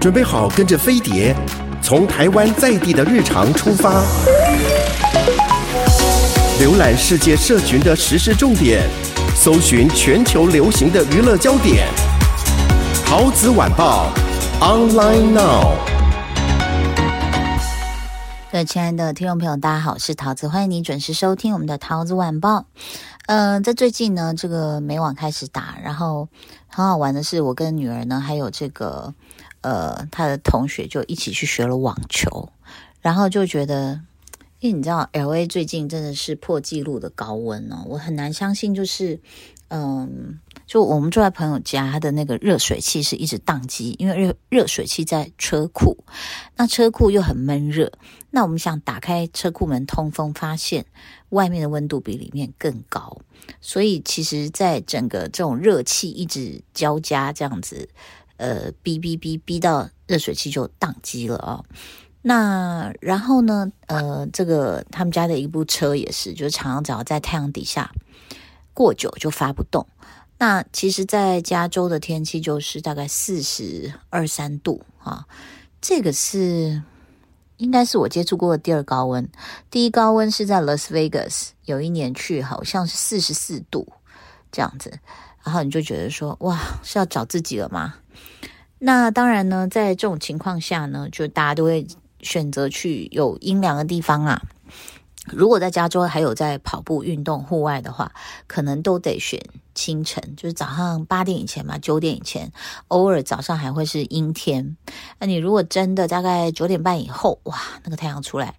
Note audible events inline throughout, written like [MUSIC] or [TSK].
准备好跟着飞碟，从台湾在地的日常出发，浏览世界社群的时事重点，搜寻全球流行的娱乐焦点。陶子晚报，online now。各位亲爱的听众朋友，大家好，我是陶子，欢迎你准时收听我们的陶子晚报。呃，在最近呢，这个美网开始打，然后很好玩的是，我跟女儿呢，还有这个。呃，他的同学就一起去学了网球，然后就觉得，因为你知道，LA 最近真的是破纪录的高温哦，我很难相信，就是，嗯，就我们住在朋友家，他的那个热水器是一直宕机，因为热热水器在车库，那车库又很闷热，那我们想打开车库门通风，发现外面的温度比里面更高，所以其实，在整个这种热气一直交加这样子。呃，逼逼逼逼到热水器就宕机了、哦！那然后呢？呃，这个他们家的一部车也是，就是常常只要在太阳底下过久就发不动。那其实，在加州的天气就是大概四十二三度啊，这个是应该是我接触过的第二高温，第一高温是在 Las Vegas，有一年去好像是四十四度这样子。然后你就觉得说，哇，是要找自己了吗？那当然呢，在这种情况下呢，就大家都会选择去有阴凉的地方啊。如果在加州还有在跑步运动户外的话，可能都得选清晨，就是早上八点以前嘛，九点以前。偶尔早上还会是阴天。那你如果真的大概九点半以后，哇，那个太阳出来。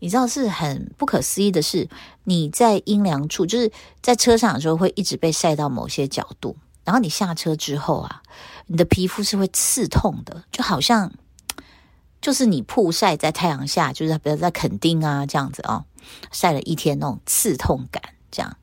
你知道是很不可思议的是，你在阴凉处，就是在车上的时候会一直被晒到某些角度，然后你下车之后啊，你的皮肤是会刺痛的，就好像 [TSK] 就是你曝晒在太阳下，就是比如在垦丁啊这样子、哦，晒了一天那种刺痛感，这样。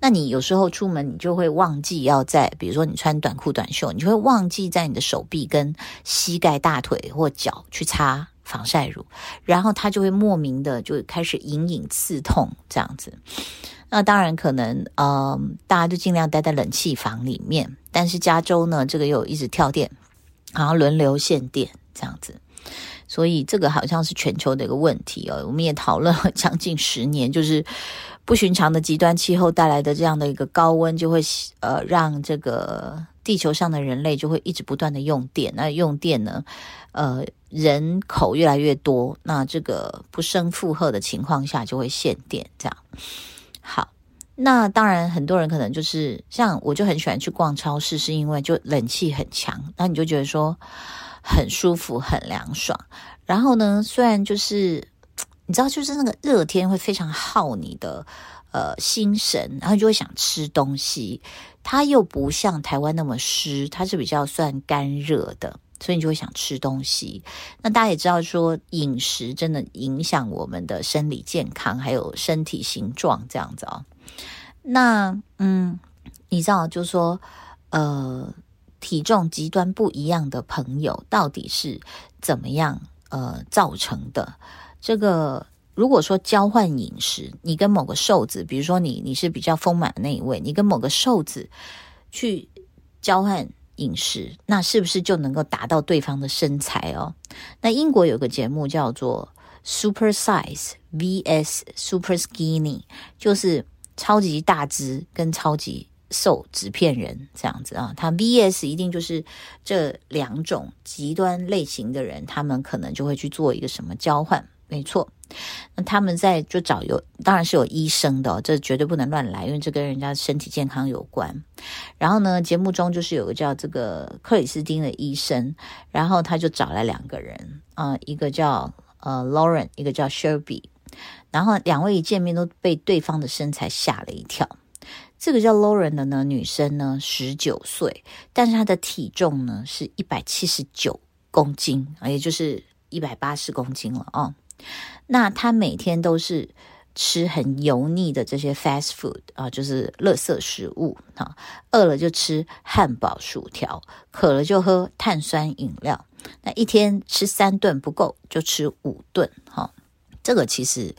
那你有时候出门，你就会忘记要在，比如说你穿短裤短袖，你就会忘记在你的手臂跟膝盖、大腿或脚去擦。防晒乳，然后它就会莫名的就开始隐隐刺痛这样子。那当然可能，嗯、大家就尽量待在冷气房里面。但是加州呢，这个又一直跳电，然后轮流限电这样子，所以这个好像是全球的一个问题哦。我们也讨论了将近十年，就是不寻常的极端气候带来的这样的一个高温，就会呃让这个地球上的人类就会一直不断的用电。那用电呢，呃。人口越来越多，那这个不胜负荷的情况下就会限电，这样。好，那当然很多人可能就是像我就很喜欢去逛超市，是因为就冷气很强，那你就觉得说很舒服、很凉爽。然后呢，虽然就是你知道，就是那个热天会非常耗你的呃心神，然后就会想吃东西。它又不像台湾那么湿，它是比较算干热的。所以你就会想吃东西。那大家也知道，说饮食真的影响我们的生理健康，还有身体形状这样子啊、哦。那嗯，你知道，就是说，呃，体重极端不一样的朋友到底是怎么样呃造成的？这个如果说交换饮食，你跟某个瘦子，比如说你你是比较丰满的那一位，你跟某个瘦子去交换。饮食，那是不是就能够达到对方的身材哦？那英国有个节目叫做 Super Size vs Super Skinny，就是超级大只跟超级瘦纸片人这样子啊。他 vs 一定就是这两种极端类型的人，他们可能就会去做一个什么交换？没错。那他们在就找有，当然是有医生的，这绝对不能乱来，因为这跟人家身体健康有关。然后呢，节目中就是有个叫这个克里斯汀的医生，然后他就找来两个人，啊、一个叫呃 Lauren，一个叫 Shelby，然后两位一见面都被对方的身材吓了一跳。这个叫 Lauren 的呢，女生呢十九岁，但是她的体重呢是一百七十九公斤啊，也就是一百八十公斤了啊。那他每天都是吃很油腻的这些 fast food 啊，就是垃圾食物啊。饿了就吃汉堡、薯条，渴了就喝碳酸饮料。那一天吃三顿不够，就吃五顿。哈，这个其实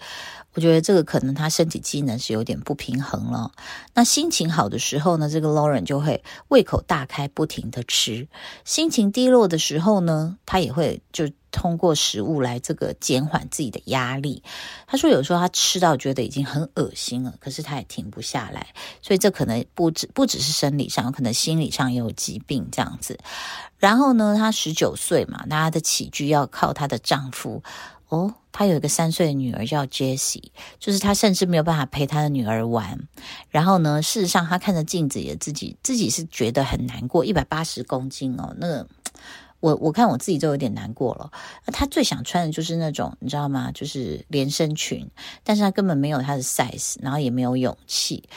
我觉得这个可能他身体机能是有点不平衡了。那心情好的时候呢，这个 Lauren 就会胃口大开，不停的吃；心情低落的时候呢，他也会就通过食物来这个减缓自己的压力。他说有时候他吃到觉得已经很恶心了，可是他也停不下来。所以这可能不止不只是生理上，可能心理上也有疾病这样子。然后呢，她十九岁嘛，那她的起居要靠她的丈夫。哦，她有一个三岁的女儿叫 Jessie，就是她甚至没有办法陪她的女儿玩。然后呢，事实上她看着镜子也自己自己是觉得很难过，一百八十公斤哦，那我我看我自己都有点难过了。她最想穿的就是那种你知道吗？就是连身裙，但是她根本没有她的 size，然后也没有勇气。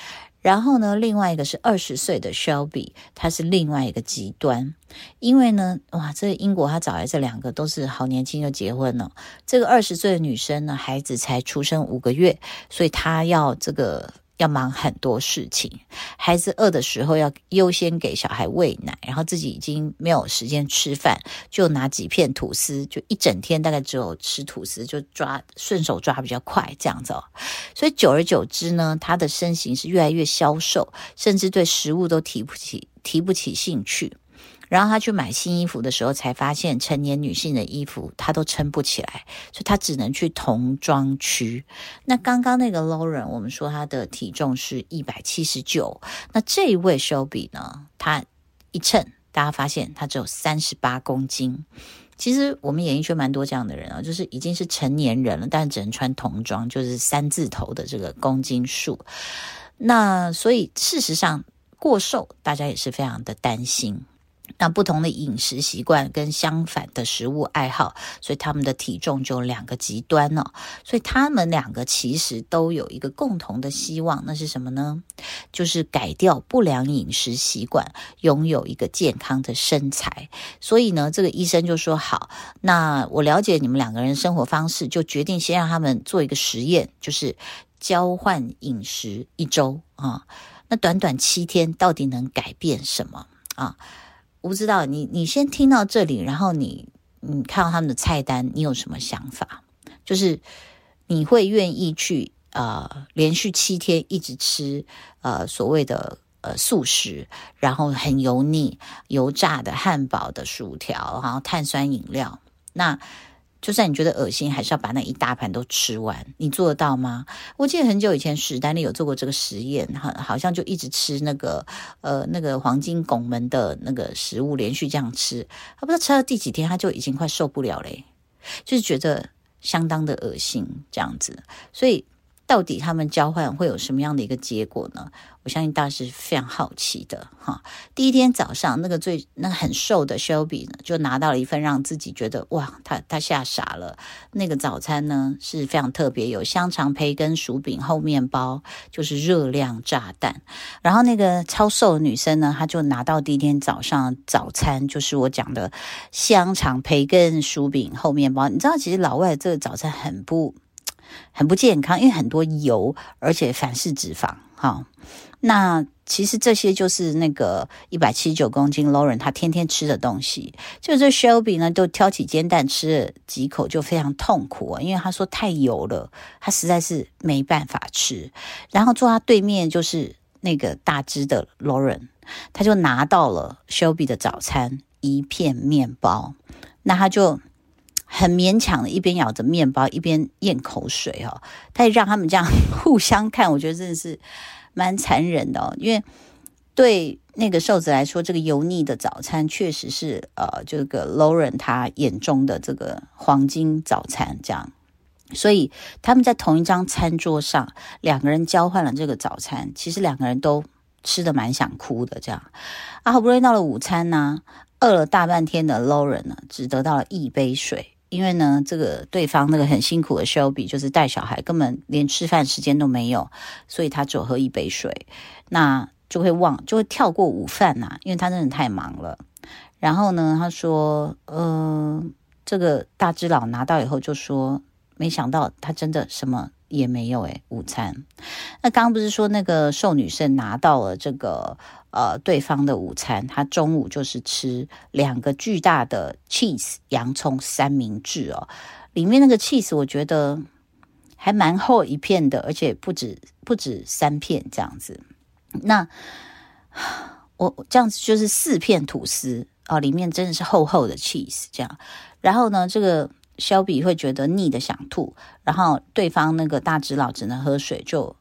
然后呢，另外一个是二十岁的 Shelby，他是另外一个极端，因为呢，哇，这英国他找来这两个都是好年轻就结婚了。这个二十岁的女生呢，孩子才出生五个月，所以她要这个。要忙很多事情，孩子饿的时候要优先给小孩喂奶，然后自己已经没有时间吃饭，就拿几片吐司，就一整天大概只有吃吐司，就抓顺手抓比较快这样子哦。所以久而久之呢，他的身形是越来越消瘦，甚至对食物都提不起提不起兴趣。然后他去买新衣服的时候，才发现成年女性的衣服他都撑不起来，所以他只能去童装区。那刚刚那个 Lauren，我们说他的体重是一百七十九，那这一位 Shelby 呢，他一称，大家发现他只有三十八公斤。其实我们演艺圈蛮多这样的人啊，就是已经是成年人了，但只能穿童装，就是三字头的这个公斤数。那所以事实上过瘦，大家也是非常的担心。那不同的饮食习惯跟相反的食物爱好，所以他们的体重就两个极端了。所以他们两个其实都有一个共同的希望，那是什么呢？就是改掉不良饮食习惯，拥有一个健康的身材。所以呢，这个医生就说：“好，那我了解你们两个人生活方式，就决定先让他们做一个实验，就是交换饮食一周啊。那短短七天，到底能改变什么啊？”我不知道你，你先听到这里，然后你你看到他们的菜单，你有什么想法？就是你会愿意去呃连续七天一直吃呃所谓的呃素食，然后很油腻、油炸的汉堡的薯条，然后碳酸饮料，那？就算你觉得恶心，还是要把那一大盘都吃完，你做得到吗？我记得很久以前史丹利有做过这个实验，好，好像就一直吃那个呃那个黄金拱门的那个食物，连续这样吃，他不知道吃到第几天，他就已经快受不了嘞，就是觉得相当的恶心这样子，所以。到底他们交换会有什么样的一个结果呢？我相信大家是非常好奇的哈。第一天早上，那个最那很瘦的 Shelby 呢，就拿到了一份让自己觉得哇，他他吓傻了。那个早餐呢是非常特别，有香肠、培根、薯饼、厚面包，就是热量炸弹。然后那个超瘦的女生呢，她就拿到第一天早上早餐，就是我讲的香肠、培根、薯饼、厚面包。你知道，其实老外这个早餐很不。很不健康，因为很多油，而且反式脂肪。哈，那其实这些就是那个一百七十九公斤 Lauren 他天天吃的东西。就这 Shelby 呢，就挑起煎蛋吃了几口就非常痛苦啊，因为他说太油了，他实在是没办法吃。然后坐他对面就是那个大只的 Lauren，他就拿到了 Shelby 的早餐一片面包，那他就。很勉强的，一边咬着面包，一边咽口水哦。他也让他们这样互相看，我觉得真的是蛮残忍的哦。因为对那个瘦子来说，这个油腻的早餐确实是呃，这个 Lauren 他眼中的这个黄金早餐这样。所以他们在同一张餐桌上，两个人交换了这个早餐，其实两个人都吃得蛮想哭的这样。啊，好不容易到了午餐呢，饿了大半天的 Lauren 呢，只得到了一杯水。因为呢，这个对方那个很辛苦的 Shelby 就是带小孩，根本连吃饭时间都没有，所以他只喝一杯水，那就会忘，就会跳过午饭呐，因为他真的太忙了。然后呢，他说，呃，这个大只佬拿到以后就说，没想到他真的什么也没有诶，午餐。那刚刚不是说那个瘦女生拿到了这个。呃，对方的午餐，她中午就是吃两个巨大的 cheese 洋葱三明治哦，里面那个 cheese 我觉得还蛮厚一片的，而且不止不止三片这样子。那我这样子就是四片吐司哦，里面真的是厚厚的 cheese 这样。然后呢，这个 Shelby 会觉得腻的想吐，然后对方那个大只佬只能喝水，就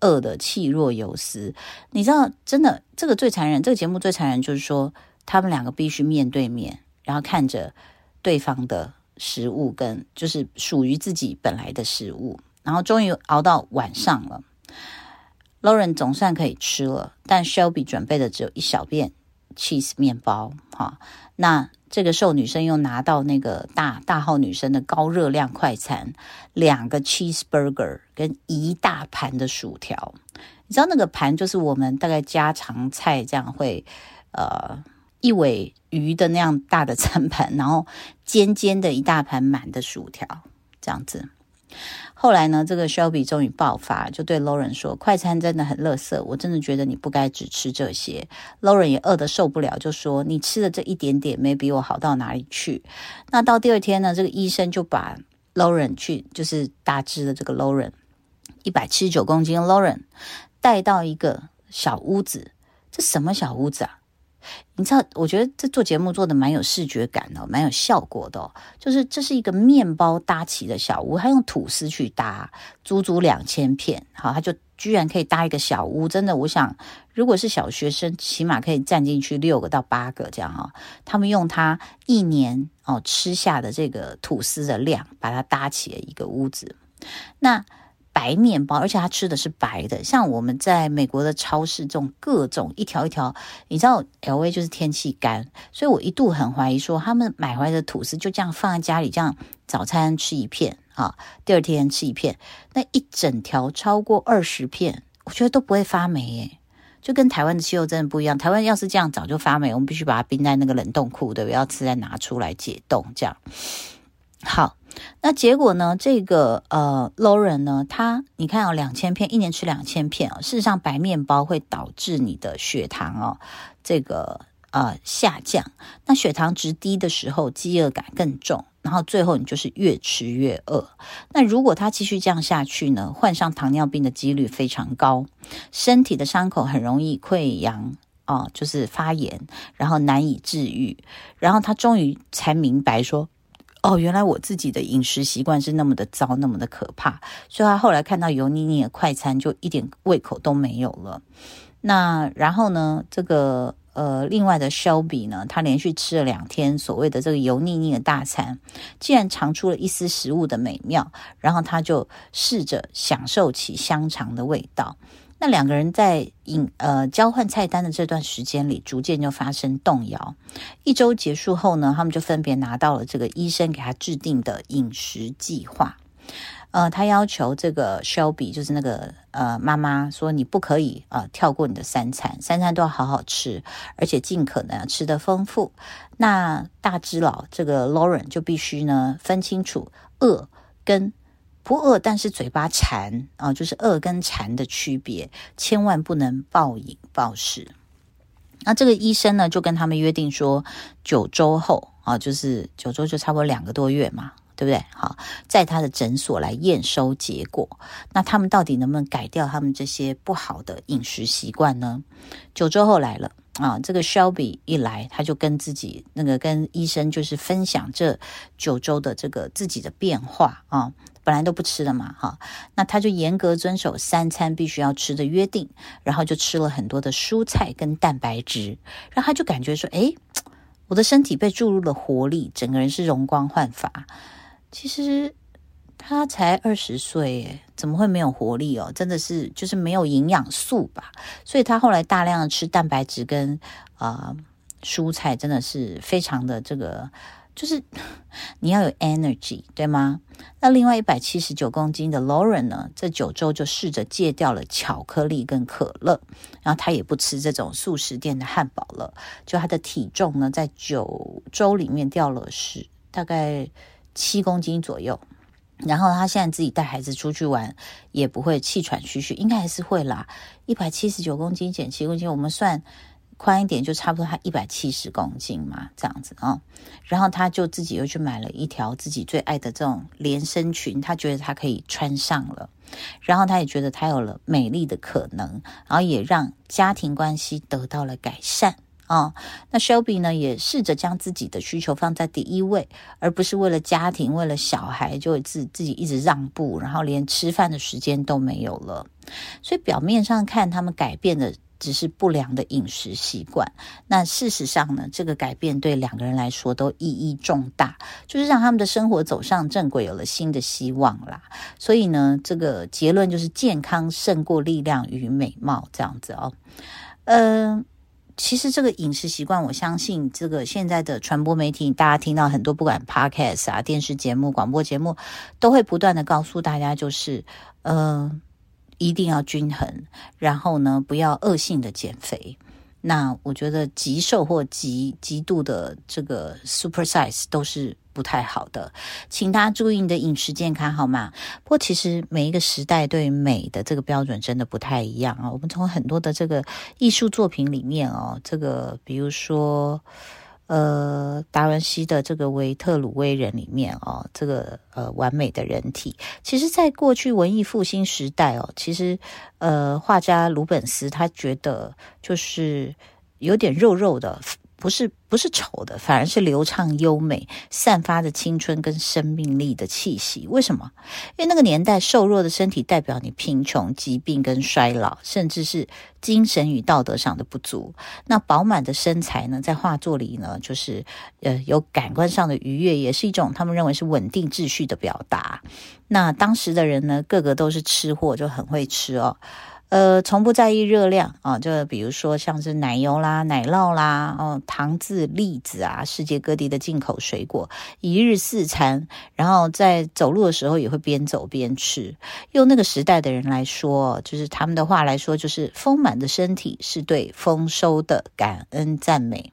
饿得气若游丝。你知道，真的这个最残忍，这个节目最残忍就是说，他们两个必须面对面，然后看着对方的。食物跟就是属于自己本来的食物，然后终于熬到晚上了，Lauren 总算可以吃了，但 Shelby 准备的只有一小片 cheese 面包。哈，那这个瘦女生又拿到那个大大号女生的高热量快餐，两个 cheeseburger 跟一大盘的薯条。你知道那个盘就是我们大概家常菜这样会，呃。一尾鱼的那样大的餐盘，然后尖尖的一大盘满的薯条，这样子。后来呢，这个 Shelby 终于爆发，就对 Lauren 说：“快餐真的很垃圾，我真的觉得你不该只吃这些。”Lauren 也饿得受不了，就说：“你吃的这一点点没比我好到哪里去。”那到第二天呢，这个医生就把 Lauren 去，就是大只的这个 Lauren，一百七十九公斤 Lauren 带到一个小屋子，这什么小屋子啊？你知道，我觉得这做节目做的蛮有视觉感的，蛮有效果的。就是这是一个面包搭起的小屋，他用吐司去搭，足足两千片。好，他就居然可以搭一个小屋，真的，我想如果是小学生，起码可以站进去六个到八个这样哈。他们用他一年哦吃下的这个吐司的量，把它搭起了一个屋子。那。白面包，而且他吃的是白的。像我们在美国的超市，这种各种一条一条，你知道，LA 就是天气干，所以我一度很怀疑说，他们买回来的吐司就这样放在家里，这样早餐吃一片啊，第二天吃一片，那一整条超过二十片，我觉得都不会发霉耶，就跟台湾的气候真的不一样。台湾要是这样早就发霉，我们必须把它冰在那个冷冻库，对不对？要吃再拿出来解冻，这样好。那结果呢？这个呃，Lauren 呢，他你看哦，两千片，一年吃两千片哦。事实上，白面包会导致你的血糖哦，这个呃下降。那血糖值低的时候，饥饿感更重，然后最后你就是越吃越饿。那如果他继续这样下去呢，患上糖尿病的几率非常高，身体的伤口很容易溃疡啊，就是发炎，然后难以治愈。然后他终于才明白说。哦，原来我自己的饮食习惯是那么的糟，那么的可怕，所以他后来看到油腻腻的快餐，就一点胃口都没有了。那然后呢，这个呃，另外的 Shelby 呢，他连续吃了两天所谓的这个油腻腻的大餐，竟然尝出了一丝食物的美妙，然后他就试着享受起香肠的味道。那两个人在饮呃交换菜单的这段时间里，逐渐就发生动摇。一周结束后呢，他们就分别拿到了这个医生给他制定的饮食计划。呃，他要求这个 Shelby 就是那个呃妈妈说，你不可以呃跳过你的三餐，三餐都要好好吃，而且尽可能吃得丰富。那大只佬这个 Lauren 就必须呢分清楚饿跟。不饿，但是嘴巴馋啊，就是饿跟馋的区别，千万不能暴饮暴食。那这个医生呢，就跟他们约定说，九周后啊，就是九周就差不多两个多月嘛，对不对？好，在他的诊所来验收结果。那他们到底能不能改掉他们这些不好的饮食习惯呢？九周后来了。啊，这个 Shelby 一来，他就跟自己那个跟医生就是分享这九周的这个自己的变化啊，本来都不吃的嘛，哈，那他就严格遵守三餐必须要吃的约定，然后就吃了很多的蔬菜跟蛋白质，然后他就感觉说，诶，我的身体被注入了活力，整个人是容光焕发。其实。他才二十岁，诶，怎么会没有活力哦？真的是就是没有营养素吧？所以他后来大量的吃蛋白质跟啊、呃、蔬菜，真的是非常的这个，就是你要有 energy，对吗？那另外一百七十九公斤的 Lauren 呢，这九周就试着戒掉了巧克力跟可乐，然后他也不吃这种速食店的汉堡了。就他的体重呢，在九周里面掉了十大概七公斤左右。然后他现在自己带孩子出去玩，也不会气喘吁吁，应该还是会啦。一百七十九公斤减七公斤，我们算宽一点就差不多他一百七十公斤嘛，这样子啊、哦。然后他就自己又去买了一条自己最爱的这种连身裙，他觉得他可以穿上了，然后他也觉得他有了美丽的可能，然后也让家庭关系得到了改善。哦，那 Shelby 呢也试着将自己的需求放在第一位，而不是为了家庭、为了小孩就自自己一直让步，然后连吃饭的时间都没有了。所以表面上看，他们改变的只是不良的饮食习惯，那事实上呢，这个改变对两个人来说都意义重大，就是让他们的生活走上正轨，有了新的希望啦。所以呢，这个结论就是健康胜过力量与美貌这样子哦，嗯、其实这个饮食习惯，我相信这个现在的传播媒体，大家听到很多，不管 podcast 啊、电视节目、广播节目，都会不断的告诉大家，就是呃，一定要均衡，然后呢，不要恶性的减肥。那我觉得极瘦或极极度的这个 super size 都是不太好的，请大家注意你的饮食健康好吗？不过其实每一个时代对美的这个标准真的不太一样啊。我们从很多的这个艺术作品里面哦，这个比如说。呃，达文西的这个维特鲁威人里面哦，这个呃完美的人体，其实，在过去文艺复兴时代哦，其实呃画家鲁本斯他觉得就是有点肉肉的。不是不是丑的，反而是流畅优美，散发着青春跟生命力的气息。为什么？因为那个年代瘦弱的身体代表你贫穷、疾病跟衰老，甚至是精神与道德上的不足。那饱满的身材呢，在画作里呢，就是呃有感官上的愉悦，也是一种他们认为是稳定秩序的表达。那当时的人呢，个个都是吃货，就很会吃哦。呃，从不在意热量啊，就比如说像是奶油啦、奶酪啦、哦糖渍、栗子啊，世界各地的进口水果，一日四餐，然后在走路的时候也会边走边吃。用那个时代的人来说，就是他们的话来说，就是丰满的身体是对丰收的感恩赞美。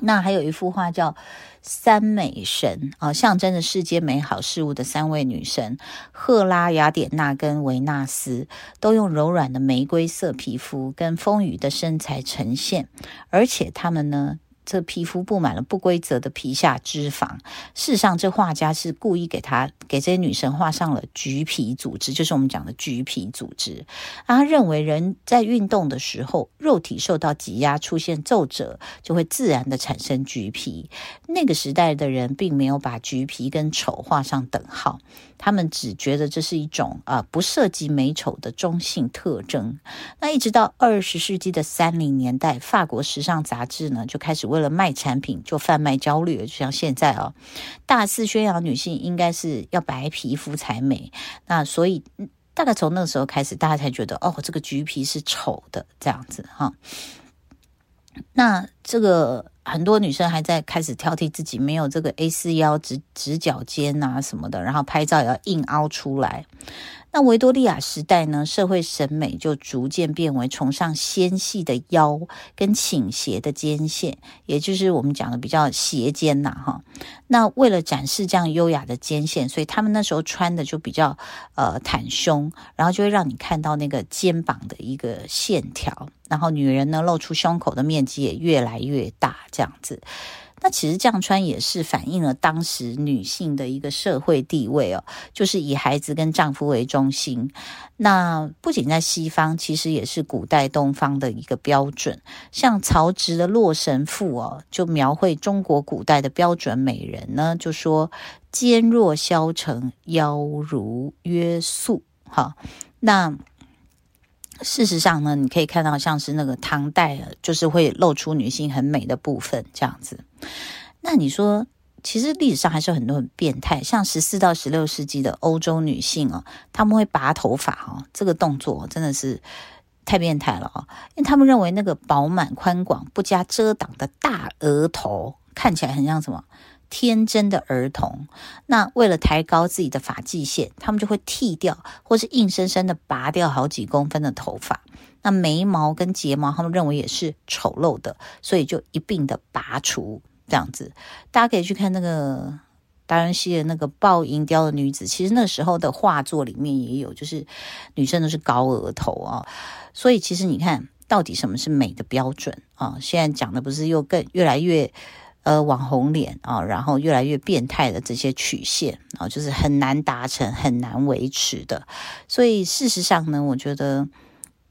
那还有一幅画叫《三美神》啊，象征着世间美好事物的三位女神赫拉、雅典娜跟维纳斯，都用柔软的玫瑰色皮肤跟丰腴的身材呈现，而且她们呢，这皮肤布满了不规则的皮下脂肪。事实上，这画家是故意给他给这些女生画上了橘皮组织，就是我们讲的橘皮组织。他认为人在运动的时候，肉体受到挤压，出现皱褶，就会自然的产生橘皮。那个时代的人并没有把橘皮跟丑画上等号。他们只觉得这是一种啊、呃、不涉及美丑的中性特征。那一直到二十世纪的三零年代，法国时尚杂志呢就开始为了卖产品就贩卖焦虑，就像现在啊、哦，大肆宣扬女性应该是要白皮肤才美。那所以大概从那个时候开始，大家才觉得哦，这个橘皮是丑的这样子哈。那这个。很多女生还在开始挑剔自己没有这个 A 四腰直直角肩啊什么的，然后拍照也要硬凹出来。那维多利亚时代呢，社会审美就逐渐变为崇尚纤细的腰跟倾斜的肩线，也就是我们讲的比较斜肩呐，哈。那为了展示这样优雅的肩线，所以他们那时候穿的就比较呃袒胸，然后就会让你看到那个肩膀的一个线条，然后女人呢露出胸口的面积也越来越大，这样子。那其实这样穿也是反映了当时女性的一个社会地位哦，就是以孩子跟丈夫为中心。那不仅在西方，其实也是古代东方的一个标准。像曹植的《洛神赋》哦，就描绘中国古代的标准美人呢，就说肩若削成，腰如约素。哈，那。事实上呢，你可以看到像是那个唐代，就是会露出女性很美的部分这样子。那你说，其实历史上还是有很多很变态，像十四到十六世纪的欧洲女性哦，她们会拔头发哦，这个动作真的是太变态了哦，因为他们认为那个饱满宽广、不加遮挡的大额头看起来很像什么？天真的儿童，那为了抬高自己的发际线，他们就会剃掉，或是硬生生的拔掉好几公分的头发。那眉毛跟睫毛，他们认为也是丑陋的，所以就一并的拔除。这样子，大家可以去看那个达文西的那个抱银雕的女子，其实那时候的画作里面也有，就是女生都是高额头啊、所以其实你看。到底什么是美的标准啊？现在讲的不是又更越来越呃网红脸啊，然后越来越变态的这些曲线啊，就是很难达成、很难维持的。所以事实上呢，我觉得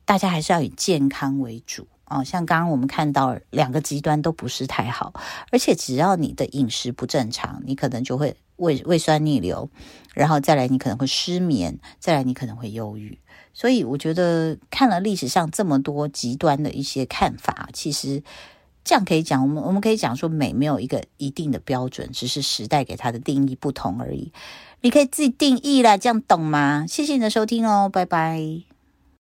大家还是要以健康为主啊。像刚刚我们看到两个极端都不是太好，而且只要你的饮食不正常，你可能就会胃胃酸逆流，然后再来你可能会失眠，再来你可能会忧郁。所以我觉得看了历史上这么多极端的一些看法，其实这样可以讲，我们我们可以讲说美没有一个一定的标准，只是时代给它的定义不同而已。你可以自己定义啦，这样懂吗？谢谢你的收听哦，拜拜。